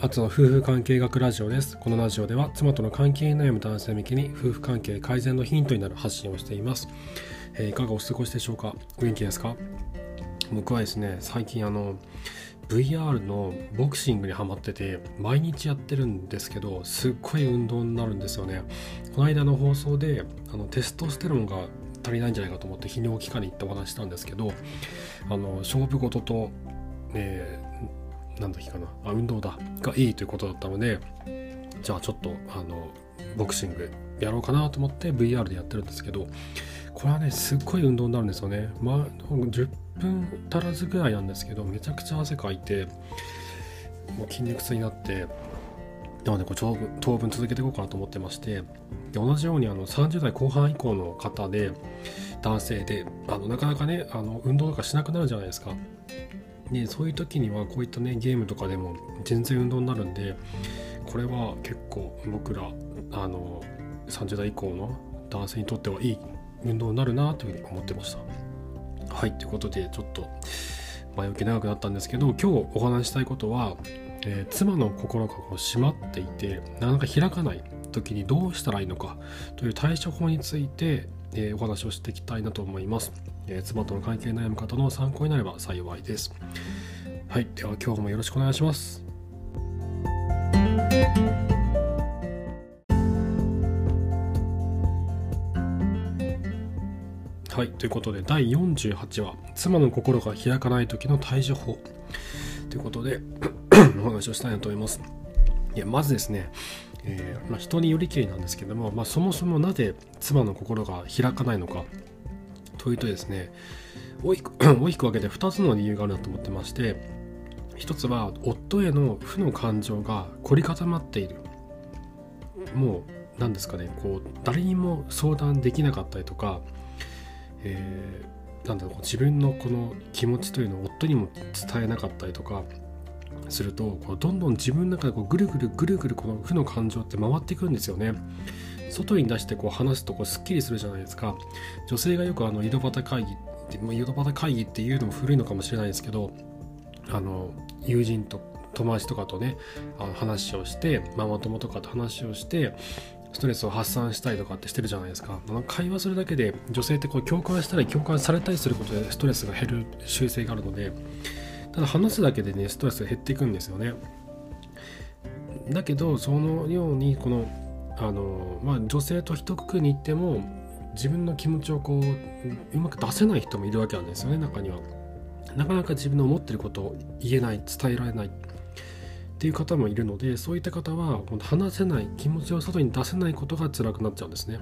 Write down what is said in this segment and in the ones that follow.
あつの夫婦関係学ラジオです。このラジオでは妻との関係に悩む男性向けに夫婦関係改善のヒントになる発信をしています。えー、いかがお過ごしでしょうか？お元気ですか？僕はですね、最近あの VR のボクシングにハマってて毎日やってるんですけどすっごい運動になるんですよね。この間の放送であのテストステロンが足りないんじゃないかと思って泌尿器科に行ってお話したんですけどあの勝負事と、えー、なんだっけかな。あ運動だ。がいいということだったのでじゃあちょっとあのボクシングやろうかなと思って VR でやってるんですけどこれはねすっごい運動になるんですよね。まあ10分足らずぐらいなんですけどめちゃくちゃ汗かいてもう筋肉痛になってなのでこう当分続けていこうかなと思ってましてで同じようにあの30代後半以降の方で男性であのなかなかねあの運動とかしなくなるじゃないですか。でそういう時にはこういったねゲームとかでも全然運動になるんでこれは結構僕らあの30代以降の男性にとってはいい運動になるなというふうに思ってました。はいということでちょっと前置き長くなったんですけど今日お話したいことはえー、妻の心がこう閉まっていてなかなか開かない時にどうしたらいいのかという対処法について、えー、お話をしていきたいなと思います、えー、妻との関係悩む方の参考になれば幸いです。はいでは今日もよろしくお願いします。はい、ということで第48話「妻の心が開かない時の対処法」ということで お話をしたいなと思います。いやまずですね、えー、まあ、人によりきりなんですけども、まあ、そもそもなぜ妻の心が開かないのかというとですね大きく大きく分けて2つの理由があるなと思ってまして1つは夫への負の感情が凝り固まっている。もう何ですかねこう誰にも相談できなかったりとか、えー、なんだろう自分のこの気持ちというのを夫にも伝えなかったりとかするとこうどんどん自分の中でこうぐるぐるぐるぐるこの負の感情って回っていくんですよね。外に出してこう話すとこうすっきりするじゃないですか。女性がよくあの井戸端会議って、まあ、井戸端会議っていうのも古いのかもしれないですけどあの友人と友達とかとねあの話をしてママ友とかと話をしてストレスを発散したりとかってしてるじゃないですか。会話するだけで女性ってこう共感したり共感されたりすることでストレスが減る習性があるのでただ話すだけでねストレスが減っていくんですよね。だけどそのようにこのあの、まあ、女性と一括りに言っても自分の気持ちをこううまく出せない人もいるわけなんですよね中には。なかなか自分の思ってることを言えない伝えられないっていう方もいるのでそういった方は話せない気持ちを外に出せないことが辛くなっちゃうんですね。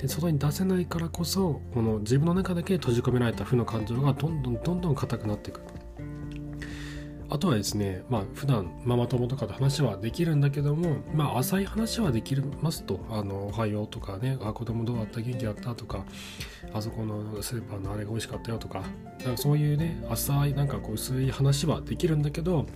で外に出せないからこそこの自分の中だけ閉じ込められた負の感情がどんどんどんどん硬くなっていく。あとはですね、まあ普段ママ友とかと話はできるんだけども、まあ浅い話はできますと、あの、おはようとかね、あ、子供どうだった？元気だった？とか、あそこのスーパーのあれが美味しかったよ？とか、かそういうね、浅いなんかこう薄い話はできるんだけど、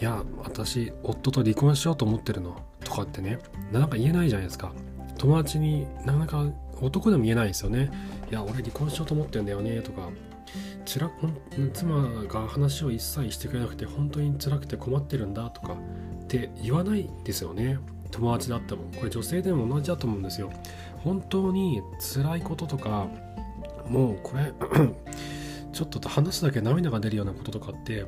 いや、私、夫と離婚しようと思ってるの？とかってね、なんか言えないじゃないですか。友達になかなか男でも言えないですよね。いや、俺離婚しようと思ってんだよね？とか、つら妻が話を一切してくれなくて本当に辛くて困ってるんだとかって言わないですよね。友達だっても。これ女性でも同じだと思うんですよ。本当に辛いこととかもうこれ ちょっと話すだけ涙が出るようなこととかって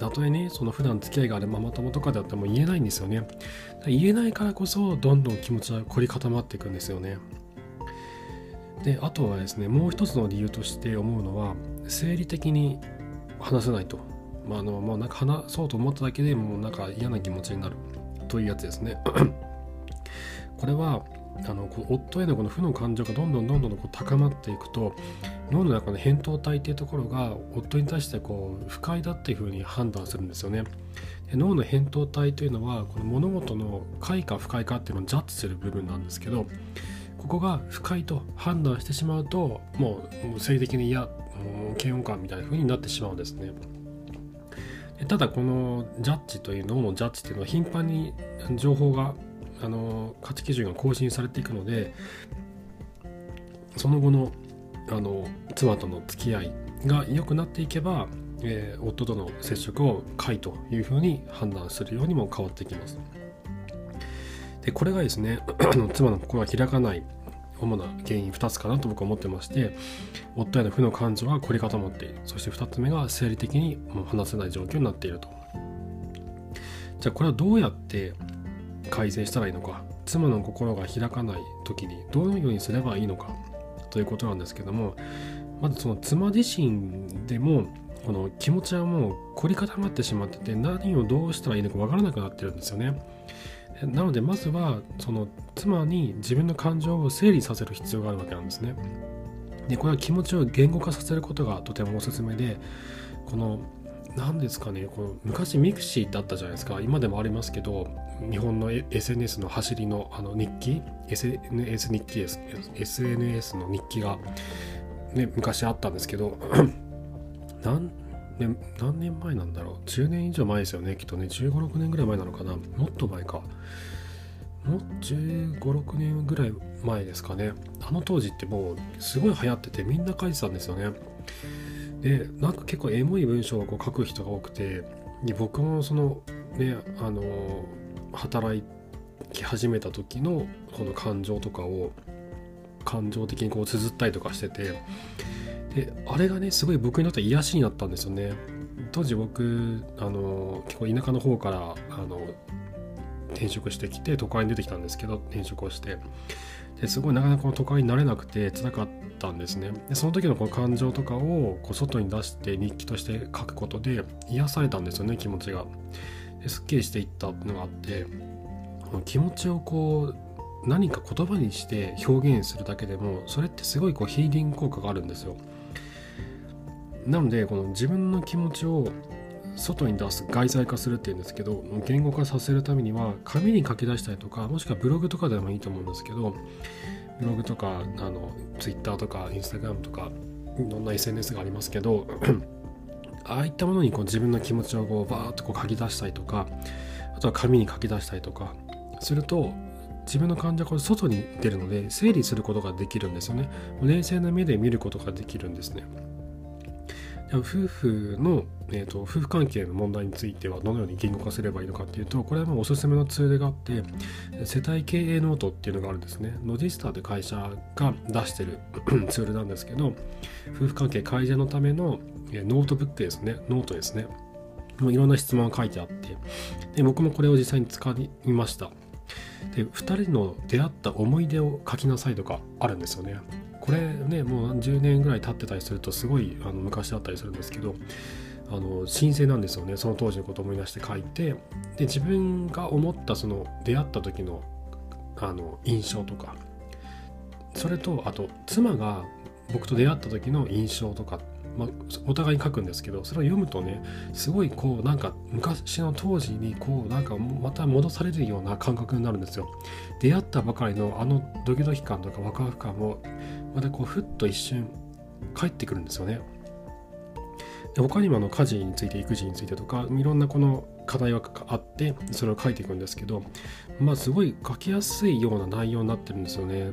たとえねその普段付き合いがあるママ友とかであっても言えないんですよね。言えないからこそどんどん気持ちが凝り固まっていくんですよね。であとはですねもう一つの理由として思うのは生理的に話せないと、まあ、あのもうなんか話そうと思っただけでもうなんか嫌な気持ちになる。というやつですね。これはあのこう夫へのこの負の感情がどんどんどんどんこう高まっていくと脳の中の扁桃体っていうところが夫に対してこう不快だっていうふうに判断するんですよね。で脳の扁桃体というのはこの物事の快か不快かっていうのをジャッジする部分なんですけどここが不快と判断してしまうともう性的に嫌嫌悪感みたいな風になってしまうんですね。ただこのジャッジという脳のジャッジというのは頻繁に情報があの価値基準が更新されていくのでその後のあの妻との付き合いが良くなっていけばえー、夫との接触を解というふうに判断するようにも変わってきます。でこれがですね 妻の心が開かない主な原因2つかなと僕は思ってまして夫への負の感情が凝り固まっている。そして2つ目が生理的にもう話せない状況になっていると。じゃあこれはどうやって改善したらいいのか。妻の心が開かない時にどのようにすればいいのか。ということなんですけどもまずその妻自身でもこの気持ちはもう凝り固まってしまってて何をどうしたらいいのかわからなくなってるんですよね。なのでまずはその妻に自分の感情を整理させる必要があるわけなんですね。でこれは気持ちを言語化させることがとてもおすすめでこの何ですかねこの昔ミクシーだったじゃないですか。今でもありますけど日本の SNS の走りのあの日記。SNS 日記です。SNS の日記が、ね、昔あったんですけど 何年何年前なんだろう。10年以上前ですよねきっとね。1 5 6年ぐらい前なのかな。もっと前か。もう1 5 6年ぐらい前ですかね。あの当時ってもうすごい流行っててみんな書いてたんですよね。でなんか結構エモい文章をこう書く人が多くて僕もそのねあの働き始めた時のこの感情とかを感情的にこう綴ったりとかしててであれがねすごい僕にとって癒しになったんですよね。当時僕あの結構田舎の方からあの転職してきて都会に出てきたんですけど転職をして。ですごいなかなか都会になれなくて辛かったんですね。でその時のこの感情とかをこう外に出して日記として書くことで癒されたんですよね気持ちが。ですっきりしていったのがあって気持ちをこう何か言葉にして表現するだけでもそれってすごいこうヒーリング効果があるんですよ。なのでこの自分の気持ちを外に出す外在化するっていうんですけど言語化させるためには紙に書き出したりとかもしくはブログとかでもいいと思うんですけどブログとかあの Twitter とか Instagram とかいろんな SNS がありますけど ああいったものにこう自分の気持ちをこうバーッとこう書き出したりとかあとは紙に書き出したりとかすると自分の感情が外に出るので整理することができるんですよね。冷静な目で見ることができるんですね。夫婦の、えーと、夫婦関係の問題についてはどのように言語化すればいいのかっていうとこれはもうおすすめのツールがあって世帯経営ノートっていうのがあるんですね。ロジスタという会社が出してる ツールなんですけど夫婦関係改善のためのノートブックですね。ノートですね。もういろんな質問が書いてあってで僕もこれを実際に使いました。で2人の出会った思い出を書きなさいとかあるんですよね。これねもう10年ぐらい経ってたりするとすごいあの昔だったりするんですけどあの新鮮なんですよね。その当時のことを思い出して書いて。で自分が思ったその出会った時のあの印象とか。それとあと妻が僕と出会った時の印象とか。まあ、お互いに書くんですけどそれを読むとねすごいこうなんか昔の当時にこうなんかまた戻されるような感覚になるんですよ。出会ったばかりのあのドキドキ感とかワクワク感もまたこうふっと一瞬帰ってくるんですよね。で他にもあの家事について育児についてとかいろんなこの課題があってそれを書いていくんですけどまあすごい書きやすいような内容になってるんですよね。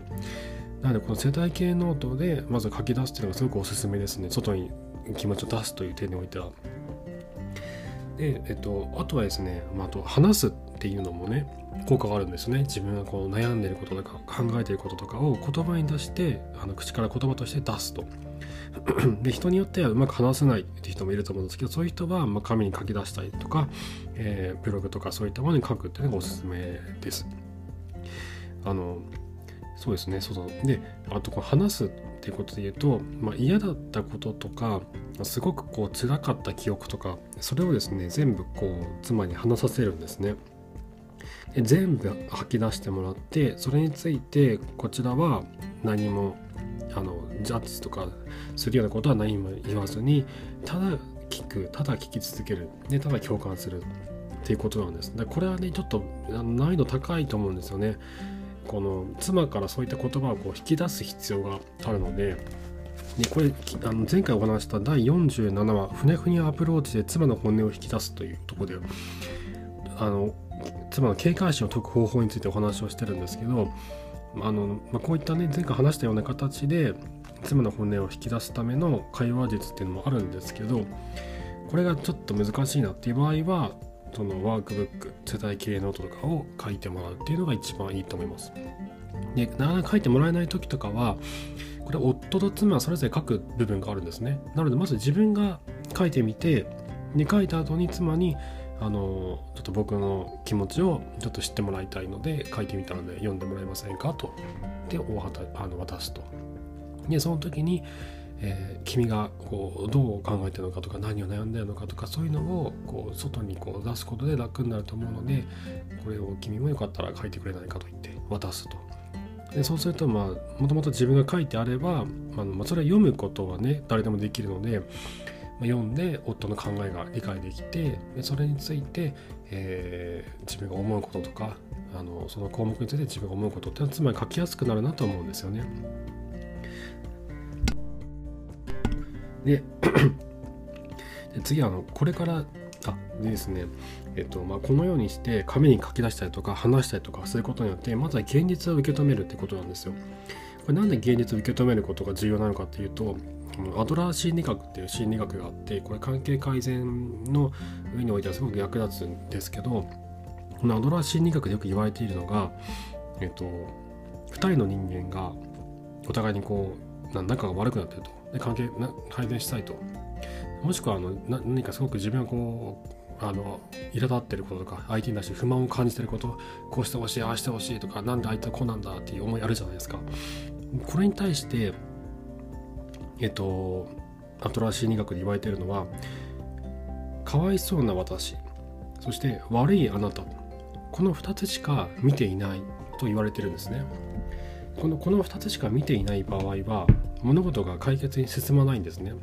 なのでこの世帯系ノートでまず書き出すっていうのがすごくおすすめですね。外に気持ちを出すという点においては。で、えっと、あとはですね、まあ、あと話すっていうのもね効果があるんですね。自分がこう悩んでることとか考えてることとかを言葉に出してあの口から言葉として出すと。で人によってはうまく話せないって人もいると思うんですけどそういう人はま紙に書き出したりとか、えー、ブログとかそういったものに書くっていうのがおすすめです。あのそうですねそうそう。であとこう話すっていうことで言うと、まあ、嫌だったこととかすごくこう辛かった記憶とかそれをですね全部こう妻に話させるんですね。で全部吐き出してもらってそれについてこちらは何もあのジャッジとかするようなことは何も言わずにただ聞くただ聞き続けるでただ共感するっていうことなんです。でこれはねちょっと難易度高いと思うんですよね。この妻からそういった言葉をこう引き出す必要があるのででこれあの前回お話した第47話「ふにゃふにゃアプローチで妻の本音を引き出す」というとこであの妻の警戒心を解く方法についてお話をしてるんですけどあの、まあ、こういったね前回話したような形で妻の本音を引き出すための会話術っていうのもあるんですけどこれがちょっと難しいなっていう場合はそのワークブック世帯経営ノートとかを書いてもらうっていうのが一番いいと思います。でなかなか書いてもらえない時とかはこれ夫と妻はそれぞれ書く部分があるんですね。なのでまず自分が書いてみてで書いた後に妻にあのちょっと僕の気持ちをちょっと知ってもらいたいので書いてみたので読んでもらえませんかと。でおあの渡すと。でその時に、えー、君がこうどう考えてるのかとか何を悩んでるのかとかそういうのをこう外にこう出すことで楽になると思うのでこれを君もよかったら書いてくれないかと言って渡すとでそうするとまあもともと自分が書いてあれば、まあ、それは読むことはね誰でもできるのでま読んで夫の考えが理解できてでそれについて、えー、自分が思うこととかあのその項目について自分が思うことっていうのはつまり書きやすくなるなと思うんですよね。で 次はあのこれからあでですねえっとまあ、このようにして紙に書き出したりとか話したりとかすることによってまずは現実を受け止めるってことなんですよ。これなんで現実を受け止めることが重要なのかっていうとアドラー心理学っていう心理学があってこれ関係改善の上においてはすごく役立つんですけどこのアドラー心理学でよく言われているのが、えっと、2人の人間がお互いにこう仲が悪くなってると関係な改善したいと。もしくはあのな何かすごく自分がこうあの苛立ってることとか相手に対して不満を感じてることこうしてほしいああしてほしいとかなんで相手はこうなんだっていう思いあるじゃないですか。これに対してえっとアトラ心理学で言われてるのはかわいそうな私そして悪いあなたこの2つしか見ていないと言われてるんですね。このこの2つしか見ていない場合は物事が解決に進まないんですね。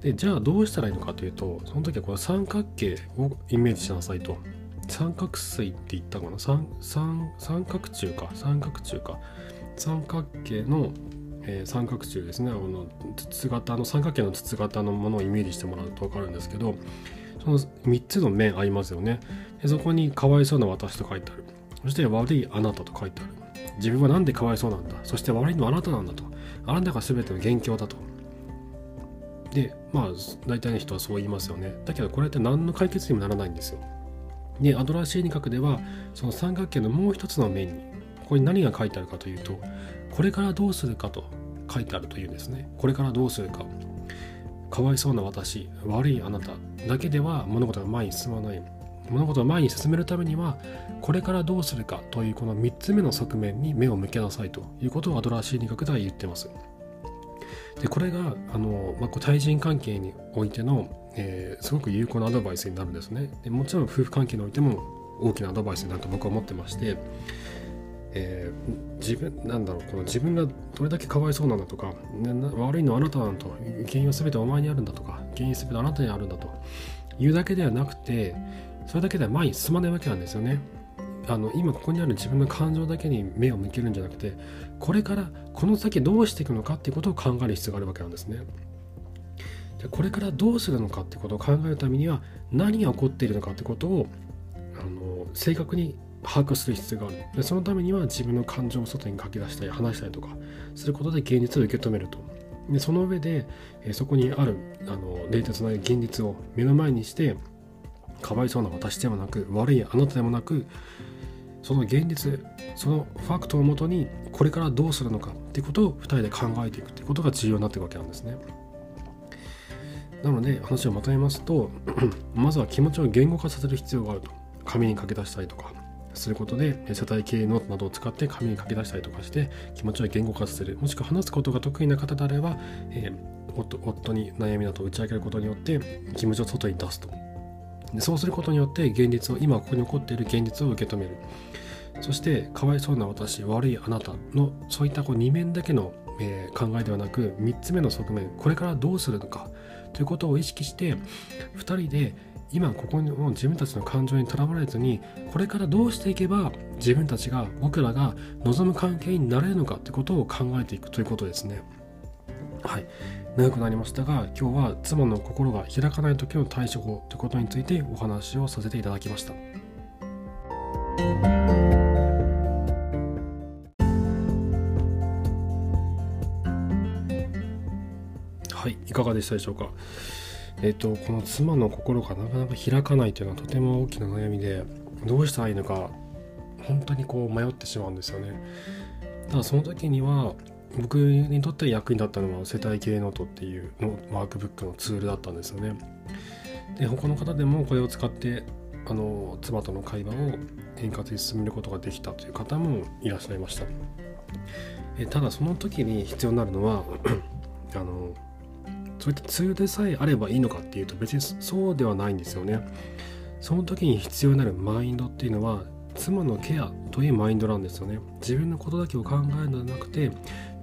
でじゃあどうしたらいいのかというとその時はこの三角形をイメージしなさいと。三角錐って言ったかな？三三三角柱か。三角柱か。三角形のえー、三角柱ですね。あの筒型の三角形の筒型のものをイメージしてもらうと分かるんですけどその3つの面ありますよね。でそこにかわいそうな私と書いてある。そして悪いあなたと書いてある。自分は何でかわいそうなんだ。そして悪いのはあなたなんだと。あなたが全ての元凶だと。でまあ大体の人はそう言いますよね。だけどこれって何の解決にもならないんですよ。でアドラー心理学ではその三角形のもう一つの面にここに何が書いてあるかというとこれからどうするかと書いてあるというんですね。これからどうするか。かわいそうな私悪いあなただけでは物事が前に進まない。物事を前に進めるためにはこれからどうするかというこの3つ目の側面に目を向けなさいということをアドラー心理学では言ってます。でこれがあの、まあ、対人関係においての、えー、すごく有効なアドバイスになるんですね。でもちろん夫婦関係においても大きなアドバイスになると僕は思ってましてえー、自分なんだろうこの自分がどれだけかわいそうなんだとか、ね、悪いのはあなたなんと原因は全てお前にあるんだとか原因全てあなたにあるんだというだけではなくてそれだけでは前に進まないわけなんですよね。あの今ここにある自分の感情だけに目を向けるんじゃなくてこれからこの先どうしていくのかっていうことを考える必要があるわけなんですね。じゃこれからどうするのかってことを考えるためには何が起こっているのかってことをあの正確に把握する必要があるでそのためには自分の感情を外に書き出したり話したりとかすることで現実を受け止めるとでその上で、えそこにあるあの冷徹な現実を目の前にしてかわいそうな私ではなく悪いあなたでもなくその現実そのファクトをもとにこれからどうするのかっていうことを2人で考えていくっていうことが重要になっていくわけなんですね。なので話をまとめますと まずは気持ちを言語化させる必要があると。紙に書き出したりとかすることで世帯経営ノートなどを使って紙に書き出したりとかして気持ちを言語化させる。もしくは話すことが得意な方であれば、えー、夫夫に悩みなどを打ち明けることによって気持ちを外に出すと。でそうすることによって現実を今ここに起こっている現実を受け止めるそしてかわいそうな私悪いあなたのそういったこう2面だけの、えー、考えではなく3つ目の側面これからどうするのかということを意識して2人で今ここの自分たちの感情にとらわれずにこれからどうしていけば自分たちが僕らが望む関係になれるのかってことを考えていくということですね。はい、長くなりましたが今日は妻の心が開かない時の対処法ということについてお話をさせていただきました。はい、いかがでしたでしょうか？えっ、とこの妻の心がなかなか開かないというのはとても大きな悩みでどうしたらいいのか本当にこう迷ってしまうんですよねただその時には僕にとって役に立ったのは世帯経営ノートっていうのワークブックのツールだったんですよね。で他の方でもこれを使ってあの妻との会話を円滑に進めることができたという方もいらっしゃいました。えただその時に必要になるのはあのそういったツールでさえあればいいのかっていうと別にそうではないんですよね。その時に必要になるマインドっていうのは妻のケアというマインドなんですよね。自分のことだけを考えるのではなくて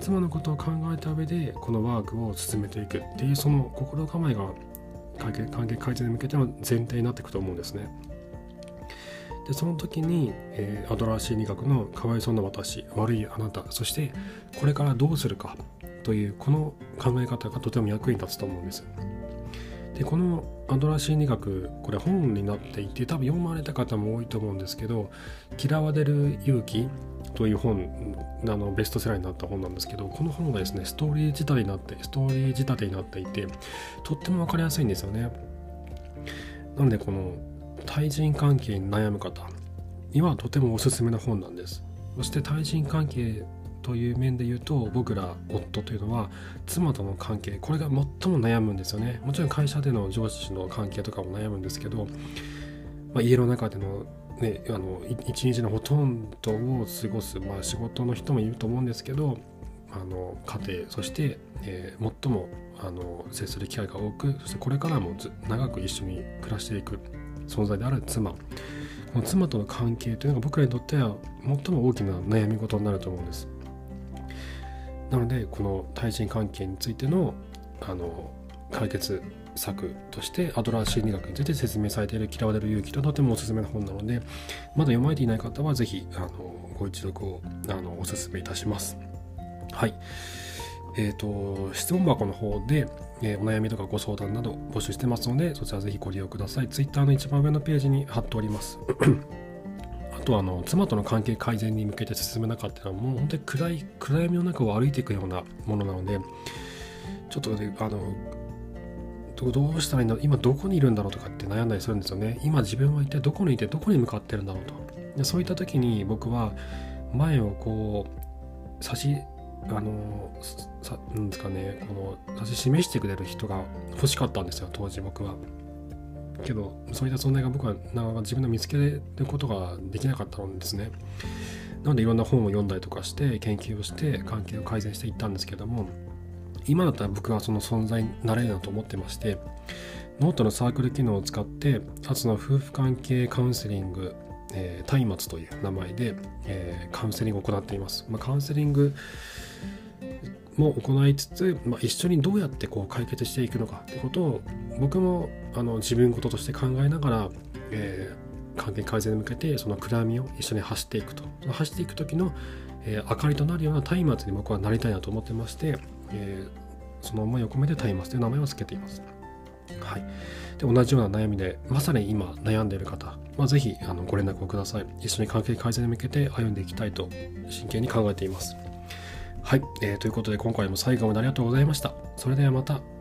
妻のことを考えた上でこのワークを進めていくっていうその心構えが関係関係改善に向けての前提になっていくと思うんですね。でその時に、えー、アドラー心理学のかわいそうな私悪いあなたそしてこれからどうするかというこの考え方がとても役に立つと思うんです。でこのアドラー心理学これ本になっていて多分読まれた方も多いと思うんですけど「嫌われる勇気」という本あのベストセラーになった本なんですけどこの本がですねストーリー仕立てになってストーリー仕立てになっていてとっても分かりやすいんですよね。なのでこの対人関係に悩む方にはとてもおすすめな本なんです。そして対人関係という面で言うと僕ら夫というのは妻との関係これが最も悩むんですよね。もちろん会社での上司の関係とかも悩むんですけど、まあ、家の中でのね、あの一日のほとんどを過ごす、まあ、仕事の人もいると思うんですけどあの家庭そして、えー、最もあの接する機会が多くそしてこれからも長く一緒に暮らしていく存在である妻。この妻との関係というのが僕らにとっては最も大きな悩み事になると思うんです。なのでこの対人関係についてのあの解決策としてアドラー心理学について説明されている嫌われる勇気ととてもおすすめの本なのでまだ読まれていない方はぜひあのご一読をあのおすすめいたしますはいえっ、ー、と質問箱の方でえー、お悩みとかご相談など募集してますので、そちらぜひご利用ください。Twitter の一番上のページに貼っております。あとあの妻との関係改善に向けて進めなかったのはもう本当に暗い暗闇の中を歩いていくようなものなのでちょっとあのどうしたらいいんだろう今どこにいるんだろうとかって悩んだりするんですよね今自分は一体どこにいてどこに向かってるんだろうとでそういった時に僕は前をこう差しあのさなんですかねこの指し示してくれる人が欲しかったんですよ当時僕は。けどそういった存在が僕はなかなか自分で見つけることができなかったんですね。なのでいろんな本を読んだりとかして研究をして関係を改善していったんですけども今だったら僕はその存在になれるなと思ってましてノートのサークル機能を使ってあつの夫婦関係カウンセリングえー、松明という名前で、えー、カウンセリングを行っています。まあ、カウンセリングも行いつつ、まあ、一緒にどうやってこう解決していくのかってことを僕もあの自分事として考えながら、えー、関係改善に向けてその暗闇を一緒に走っていくと走っていく時の、えー、明かりとなるような松明に僕はなりたいなと思ってまして、えー、その思いを込めて松明という名前を付けています。はい、で同じような悩みでまさに今悩んでいる方、まあ、ぜひあのご連絡をください。一緒に関係改善に向けて歩んでいきたいと真剣に考えています。はい、えー、ということで今回も最後までありがとうございました。それではまた。